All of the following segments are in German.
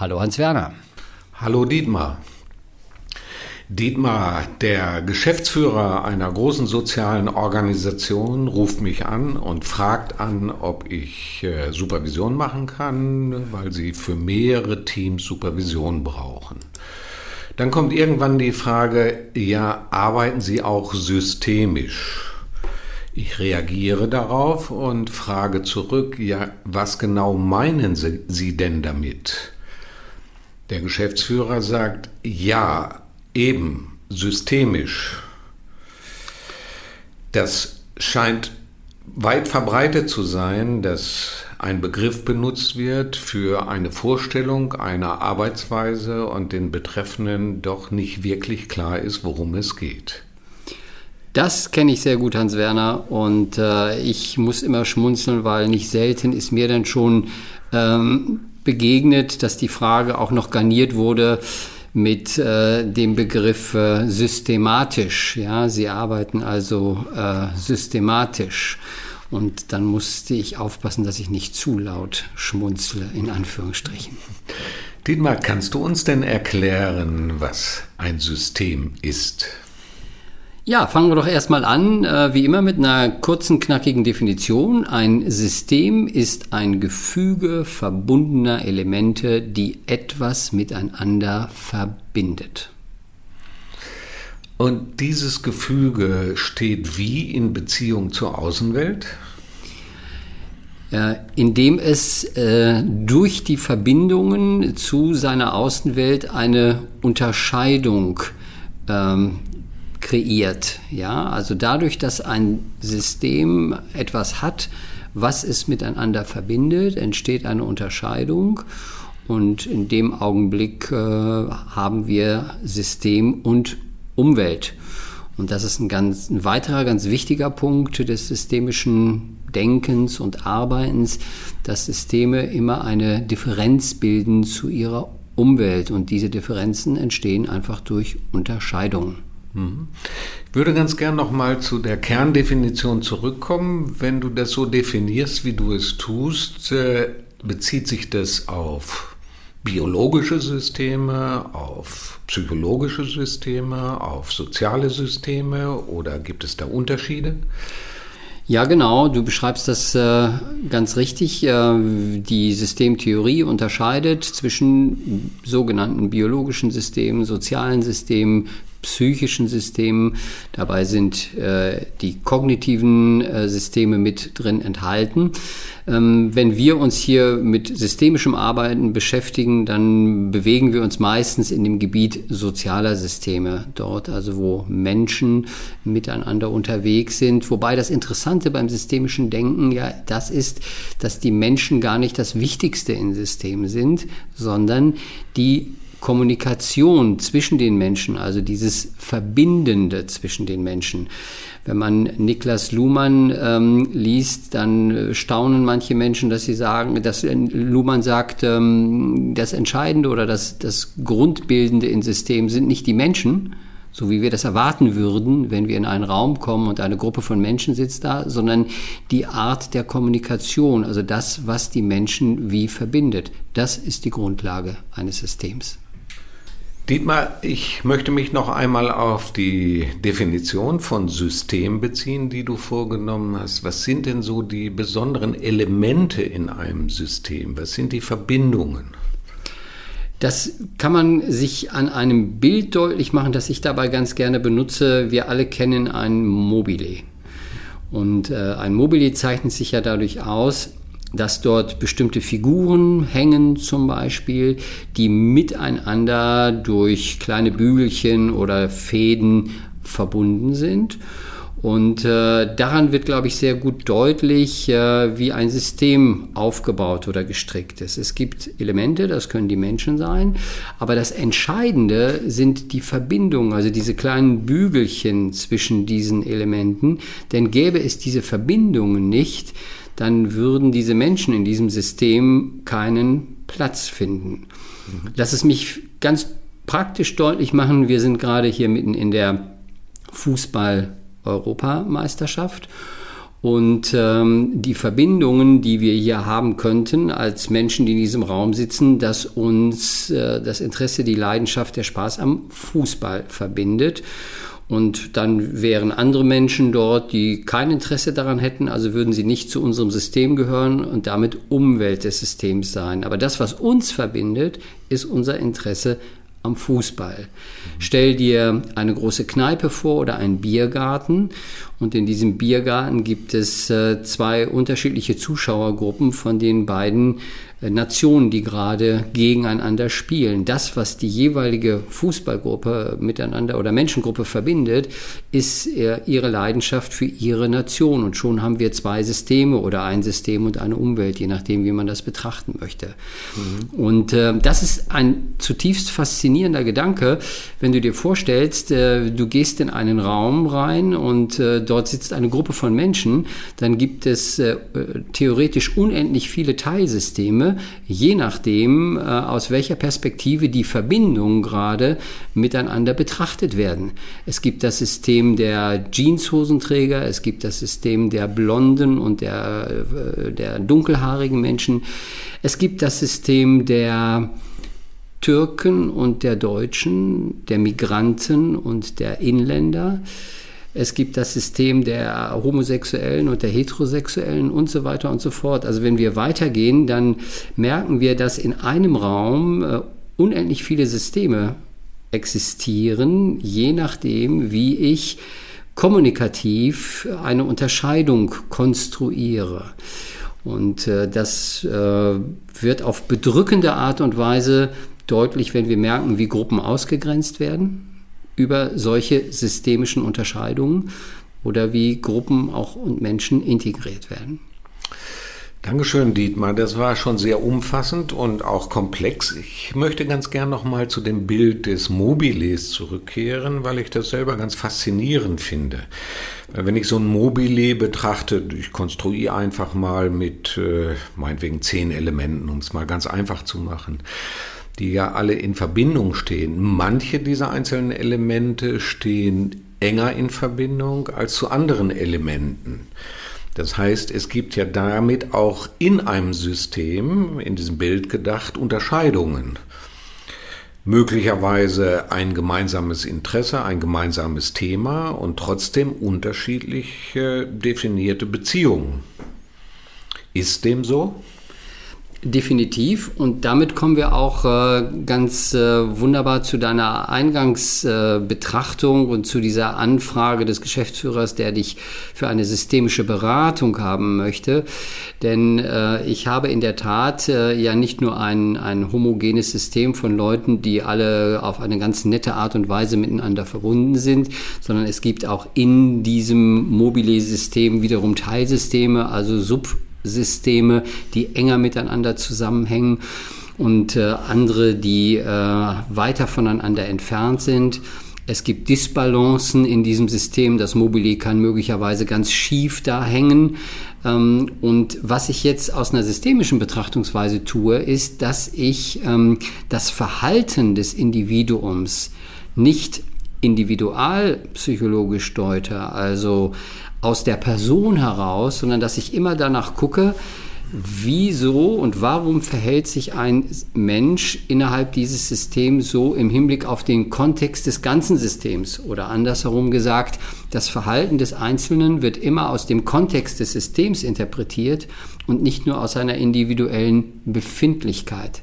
Hallo Hans-Werner. Hallo Dietmar. Dietmar, der Geschäftsführer einer großen sozialen Organisation, ruft mich an und fragt an, ob ich äh, Supervision machen kann, weil sie für mehrere Teams Supervision brauchen. Dann kommt irgendwann die Frage, ja, arbeiten Sie auch systemisch? Ich reagiere darauf und frage zurück, ja, was genau meinen Sie denn damit? Der Geschäftsführer sagt, ja, Eben, systemisch. Das scheint weit verbreitet zu sein, dass ein Begriff benutzt wird für eine Vorstellung einer Arbeitsweise und den Betreffenden doch nicht wirklich klar ist, worum es geht. Das kenne ich sehr gut, Hans Werner, und äh, ich muss immer schmunzeln, weil nicht selten ist mir dann schon ähm, begegnet, dass die Frage auch noch garniert wurde, mit äh, dem Begriff äh, systematisch. Ja, sie arbeiten also äh, systematisch. Und dann musste ich aufpassen, dass ich nicht zu laut schmunzle, in Anführungsstrichen. Dietmar, kannst du uns denn erklären, was ein System ist? Ja, fangen wir doch erstmal an, äh, wie immer mit einer kurzen, knackigen Definition. Ein System ist ein Gefüge verbundener Elemente, die etwas miteinander verbindet. Und dieses Gefüge steht wie in Beziehung zur Außenwelt? Äh, indem es äh, durch die Verbindungen zu seiner Außenwelt eine Unterscheidung ähm, kreiert. Ja, also dadurch, dass ein System etwas hat, was es miteinander verbindet, entsteht eine Unterscheidung. Und in dem Augenblick äh, haben wir System und Umwelt. Und das ist ein, ganz, ein weiterer ganz wichtiger Punkt des systemischen Denkens und Arbeitens, dass Systeme immer eine Differenz bilden zu ihrer Umwelt. Und diese Differenzen entstehen einfach durch Unterscheidungen. Ich würde ganz gern noch mal zu der Kerndefinition zurückkommen. Wenn du das so definierst, wie du es tust, äh, bezieht sich das auf biologische Systeme, auf psychologische Systeme, auf soziale Systeme oder gibt es da Unterschiede? Ja, genau, du beschreibst das äh, ganz richtig. Äh, die Systemtheorie unterscheidet zwischen sogenannten biologischen Systemen, sozialen Systemen, psychischen Systemen. Dabei sind äh, die kognitiven äh, Systeme mit drin enthalten. Ähm, wenn wir uns hier mit systemischem Arbeiten beschäftigen, dann bewegen wir uns meistens in dem Gebiet sozialer Systeme, dort also wo Menschen miteinander unterwegs sind. Wobei das Interessante beim systemischen Denken ja das ist, dass die Menschen gar nicht das Wichtigste in Systemen sind, sondern die Kommunikation zwischen den Menschen, also dieses Verbindende zwischen den Menschen. Wenn man Niklas Luhmann ähm, liest, dann staunen manche Menschen, dass sie sagen, dass Luhmann sagt, ähm, das Entscheidende oder das, das Grundbildende in Systemen sind nicht die Menschen, so wie wir das erwarten würden, wenn wir in einen Raum kommen und eine Gruppe von Menschen sitzt da, sondern die Art der Kommunikation, also das, was die Menschen wie verbindet. Das ist die Grundlage eines Systems. Dietmar, ich möchte mich noch einmal auf die Definition von System beziehen, die du vorgenommen hast. Was sind denn so die besonderen Elemente in einem System? Was sind die Verbindungen? Das kann man sich an einem Bild deutlich machen, das ich dabei ganz gerne benutze. Wir alle kennen ein Mobile. Und äh, ein Mobile zeichnet sich ja dadurch aus, dass dort bestimmte Figuren hängen zum Beispiel, die miteinander durch kleine Bügelchen oder Fäden verbunden sind. Und äh, daran wird, glaube ich, sehr gut deutlich, äh, wie ein System aufgebaut oder gestrickt ist. Es gibt Elemente, das können die Menschen sein, aber das Entscheidende sind die Verbindungen, also diese kleinen Bügelchen zwischen diesen Elementen. Denn gäbe es diese Verbindungen nicht, dann würden diese Menschen in diesem System keinen Platz finden. Lass es mich ganz praktisch deutlich machen. Wir sind gerade hier mitten in der Fußball-Europameisterschaft. Und ähm, die Verbindungen, die wir hier haben könnten als Menschen, die in diesem Raum sitzen, dass uns äh, das Interesse, die Leidenschaft, der Spaß am Fußball verbindet. Und dann wären andere Menschen dort, die kein Interesse daran hätten, also würden sie nicht zu unserem System gehören und damit Umwelt des Systems sein. Aber das, was uns verbindet, ist unser Interesse am Fußball. Stell dir eine große Kneipe vor oder einen Biergarten und in diesem Biergarten gibt es äh, zwei unterschiedliche Zuschauergruppen von den beiden äh, Nationen, die gerade gegeneinander spielen. Das, was die jeweilige Fußballgruppe miteinander oder Menschengruppe verbindet, ist äh, ihre Leidenschaft für ihre Nation. Und schon haben wir zwei Systeme oder ein System und eine Umwelt, je nachdem, wie man das betrachten möchte. Mhm. Und das ist ein zutiefst faszinierender Gedanke, wenn du dir vorstellst, du gehst in einen Raum rein und dort sitzt eine Gruppe von Menschen, dann gibt es äh, theoretisch unendlich viele Teilsysteme je nachdem, äh, aus welcher Perspektive die Verbindungen gerade miteinander betrachtet werden. Es gibt das System der Jeanshosenträger, es gibt das System der blonden und der, äh, der dunkelhaarigen Menschen, es gibt das System der Türken und der Deutschen, der Migranten und der Inländer. Es gibt das System der Homosexuellen und der Heterosexuellen und so weiter und so fort. Also wenn wir weitergehen, dann merken wir, dass in einem Raum äh, unendlich viele Systeme existieren, je nachdem, wie ich kommunikativ eine Unterscheidung konstruiere. Und äh, das äh, wird auf bedrückende Art und Weise deutlich, wenn wir merken, wie Gruppen ausgegrenzt werden über solche systemischen Unterscheidungen oder wie Gruppen auch und Menschen integriert werden. Dankeschön, Dietmar. Das war schon sehr umfassend und auch komplex. Ich möchte ganz gern nochmal zu dem Bild des Mobiles zurückkehren, weil ich das selber ganz faszinierend finde. Wenn ich so ein Mobile betrachte, ich konstruiere einfach mal mit äh, meinetwegen zehn Elementen, um es mal ganz einfach zu machen die ja alle in Verbindung stehen. Manche dieser einzelnen Elemente stehen enger in Verbindung als zu anderen Elementen. Das heißt, es gibt ja damit auch in einem System, in diesem Bild gedacht, Unterscheidungen. Möglicherweise ein gemeinsames Interesse, ein gemeinsames Thema und trotzdem unterschiedlich definierte Beziehungen. Ist dem so? Definitiv. Und damit kommen wir auch äh, ganz äh, wunderbar zu deiner Eingangsbetrachtung äh, und zu dieser Anfrage des Geschäftsführers, der dich für eine systemische Beratung haben möchte. Denn äh, ich habe in der Tat äh, ja nicht nur ein, ein homogenes System von Leuten, die alle auf eine ganz nette Art und Weise miteinander verbunden sind, sondern es gibt auch in diesem Mobile-System wiederum Teilsysteme, also Sub Systeme, die enger miteinander zusammenhängen und äh, andere, die äh, weiter voneinander entfernt sind. Es gibt Disbalancen in diesem System. Das Mobile kann möglicherweise ganz schief da hängen. Ähm, und was ich jetzt aus einer systemischen Betrachtungsweise tue, ist, dass ich ähm, das Verhalten des Individuums nicht individualpsychologisch deute, also aus der Person heraus, sondern dass ich immer danach gucke, wieso und warum verhält sich ein Mensch innerhalb dieses Systems so im Hinblick auf den Kontext des ganzen Systems? Oder andersherum gesagt, das Verhalten des Einzelnen wird immer aus dem Kontext des Systems interpretiert und nicht nur aus seiner individuellen Befindlichkeit.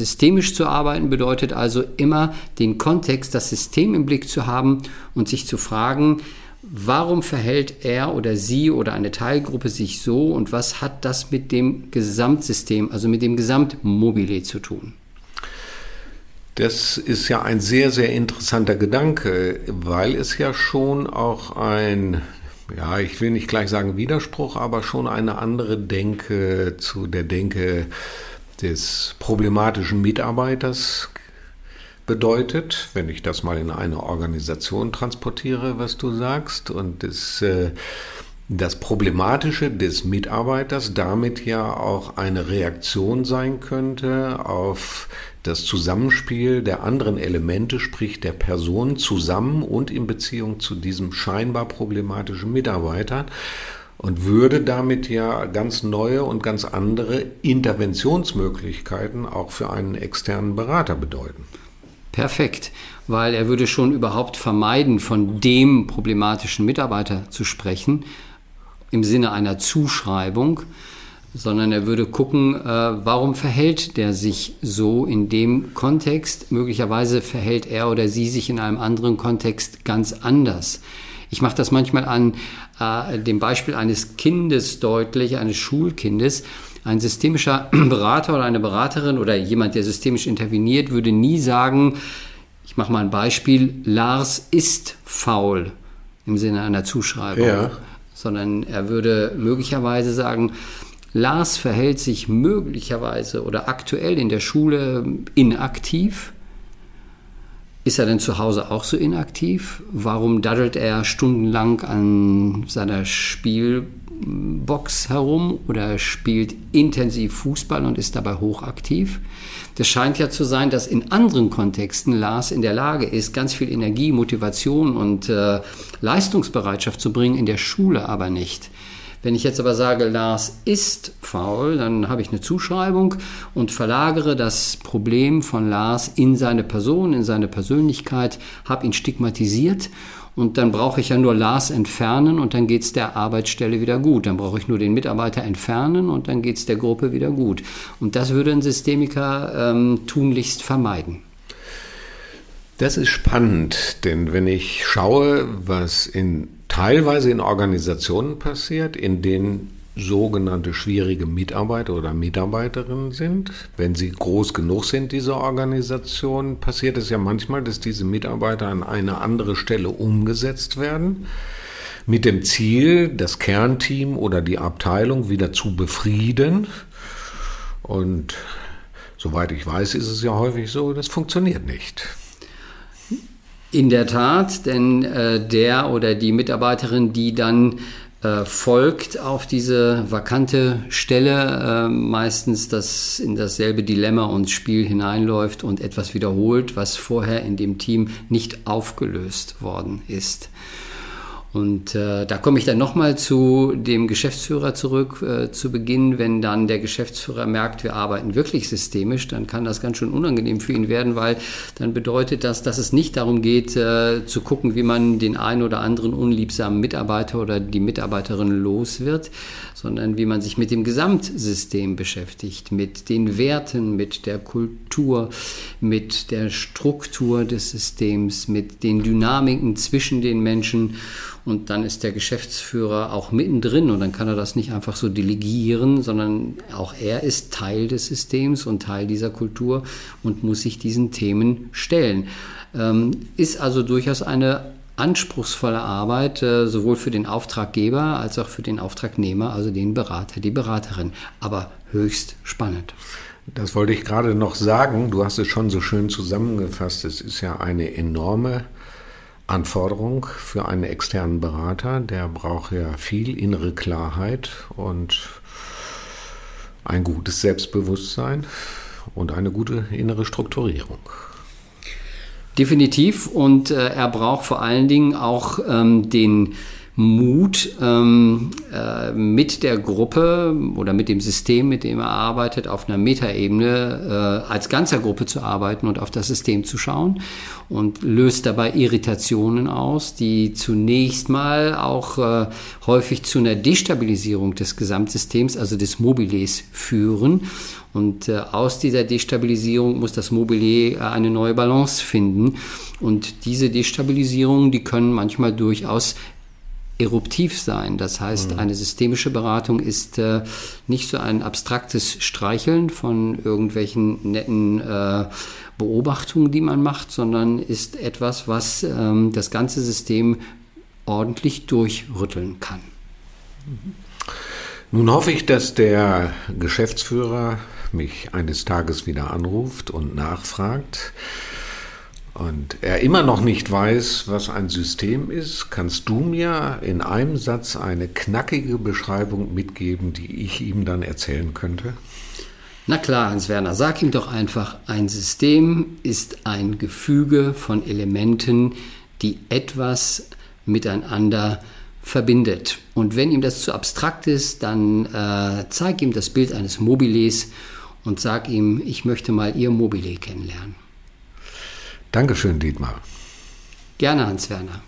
Systemisch zu arbeiten bedeutet also immer den Kontext, das System im Blick zu haben und sich zu fragen, warum verhält er oder sie oder eine Teilgruppe sich so und was hat das mit dem Gesamtsystem, also mit dem Gesamtmobile zu tun? Das ist ja ein sehr, sehr interessanter Gedanke, weil es ja schon auch ein ja, ich will nicht gleich sagen Widerspruch, aber schon eine andere Denke zu der Denke des problematischen Mitarbeiters bedeutet, wenn ich das mal in eine Organisation transportiere, was du sagst, und das, äh, das Problematische des Mitarbeiters damit ja auch eine Reaktion sein könnte auf das Zusammenspiel der anderen Elemente, sprich der Person zusammen und in Beziehung zu diesem scheinbar problematischen Mitarbeiter und würde damit ja ganz neue und ganz andere Interventionsmöglichkeiten auch für einen externen Berater bedeuten. Perfekt, weil er würde schon überhaupt vermeiden, von dem problematischen Mitarbeiter zu sprechen, im Sinne einer Zuschreibung, sondern er würde gucken, äh, warum verhält der sich so in dem Kontext. Möglicherweise verhält er oder sie sich in einem anderen Kontext ganz anders. Ich mache das manchmal an äh, dem Beispiel eines Kindes deutlich, eines Schulkindes. Ein systemischer Berater oder eine Beraterin oder jemand, der systemisch interveniert, würde nie sagen, ich mache mal ein Beispiel, Lars ist faul im Sinne einer Zuschreibung, ja. sondern er würde möglicherweise sagen, Lars verhält sich möglicherweise oder aktuell in der Schule inaktiv. Ist er denn zu Hause auch so inaktiv? Warum daddelt er stundenlang an seiner Spielbox herum oder spielt intensiv Fußball und ist dabei hochaktiv? Das scheint ja zu sein, dass in anderen Kontexten Lars in der Lage ist, ganz viel Energie, Motivation und äh, Leistungsbereitschaft zu bringen, in der Schule aber nicht. Wenn ich jetzt aber sage, Lars ist faul, dann habe ich eine Zuschreibung und verlagere das Problem von Lars in seine Person, in seine Persönlichkeit, habe ihn stigmatisiert und dann brauche ich ja nur Lars entfernen und dann geht es der Arbeitsstelle wieder gut. Dann brauche ich nur den Mitarbeiter entfernen und dann geht es der Gruppe wieder gut. Und das würde ein Systemiker ähm, tunlichst vermeiden. Das ist spannend, denn wenn ich schaue, was in teilweise in Organisationen passiert, in denen sogenannte schwierige Mitarbeiter oder Mitarbeiterinnen sind. Wenn sie groß genug sind, diese Organisation, passiert es ja manchmal, dass diese Mitarbeiter an eine andere Stelle umgesetzt werden, mit dem Ziel, das Kernteam oder die Abteilung wieder zu befrieden. Und soweit ich weiß, ist es ja häufig so, das funktioniert nicht. In der Tat, denn äh, der oder die Mitarbeiterin, die dann äh, folgt auf diese vakante Stelle, äh, meistens das in dasselbe Dilemma und Spiel hineinläuft und etwas wiederholt, was vorher in dem Team nicht aufgelöst worden ist. Und äh, da komme ich dann nochmal zu dem Geschäftsführer zurück äh, zu Beginn. Wenn dann der Geschäftsführer merkt, wir arbeiten wirklich systemisch, dann kann das ganz schön unangenehm für ihn werden, weil dann bedeutet das, dass es nicht darum geht, äh, zu gucken, wie man den einen oder anderen unliebsamen Mitarbeiter oder die Mitarbeiterin los wird, sondern wie man sich mit dem Gesamtsystem beschäftigt, mit den Werten, mit der Kultur, mit der Struktur des Systems, mit den Dynamiken zwischen den Menschen und dann ist der Geschäftsführer auch mittendrin und dann kann er das nicht einfach so delegieren, sondern auch er ist Teil des Systems und Teil dieser Kultur und muss sich diesen Themen stellen. Ähm, ist also durchaus eine anspruchsvolle Arbeit, äh, sowohl für den Auftraggeber als auch für den Auftragnehmer, also den Berater, die Beraterin, aber höchst spannend. Das wollte ich gerade noch sagen. Du hast es schon so schön zusammengefasst. Es ist ja eine enorme Anforderung für einen externen Berater. Der braucht ja viel innere Klarheit und ein gutes Selbstbewusstsein und eine gute innere Strukturierung. Definitiv und äh, er braucht vor allen Dingen auch ähm, den Mut, ähm, äh, mit der Gruppe oder mit dem System, mit dem er arbeitet, auf einer Metaebene äh, als ganzer Gruppe zu arbeiten und auf das System zu schauen und löst dabei Irritationen aus, die zunächst mal auch äh, häufig zu einer Destabilisierung des Gesamtsystems, also des Mobiles, führen. Und äh, aus dieser Destabilisierung muss das Mobile äh, eine neue Balance finden. Und diese Destabilisierungen, die können manchmal durchaus eruptiv sein. Das heißt, mhm. eine systemische Beratung ist äh, nicht so ein abstraktes Streicheln von irgendwelchen netten äh, Beobachtungen, die man macht, sondern ist etwas, was ähm, das ganze System ordentlich durchrütteln kann. Nun hoffe ich, dass der Geschäftsführer mich eines Tages wieder anruft und nachfragt und er immer noch nicht weiß, was ein System ist, kannst du mir in einem Satz eine knackige Beschreibung mitgeben, die ich ihm dann erzählen könnte? Na klar, Hans-Werner, sag ihm doch einfach, ein System ist ein Gefüge von Elementen, die etwas miteinander verbindet. Und wenn ihm das zu abstrakt ist, dann äh, zeig ihm das Bild eines Mobiles und sag ihm, ich möchte mal Ihr Mobile kennenlernen. Dankeschön, Dietmar. Gerne, Hans-Werner.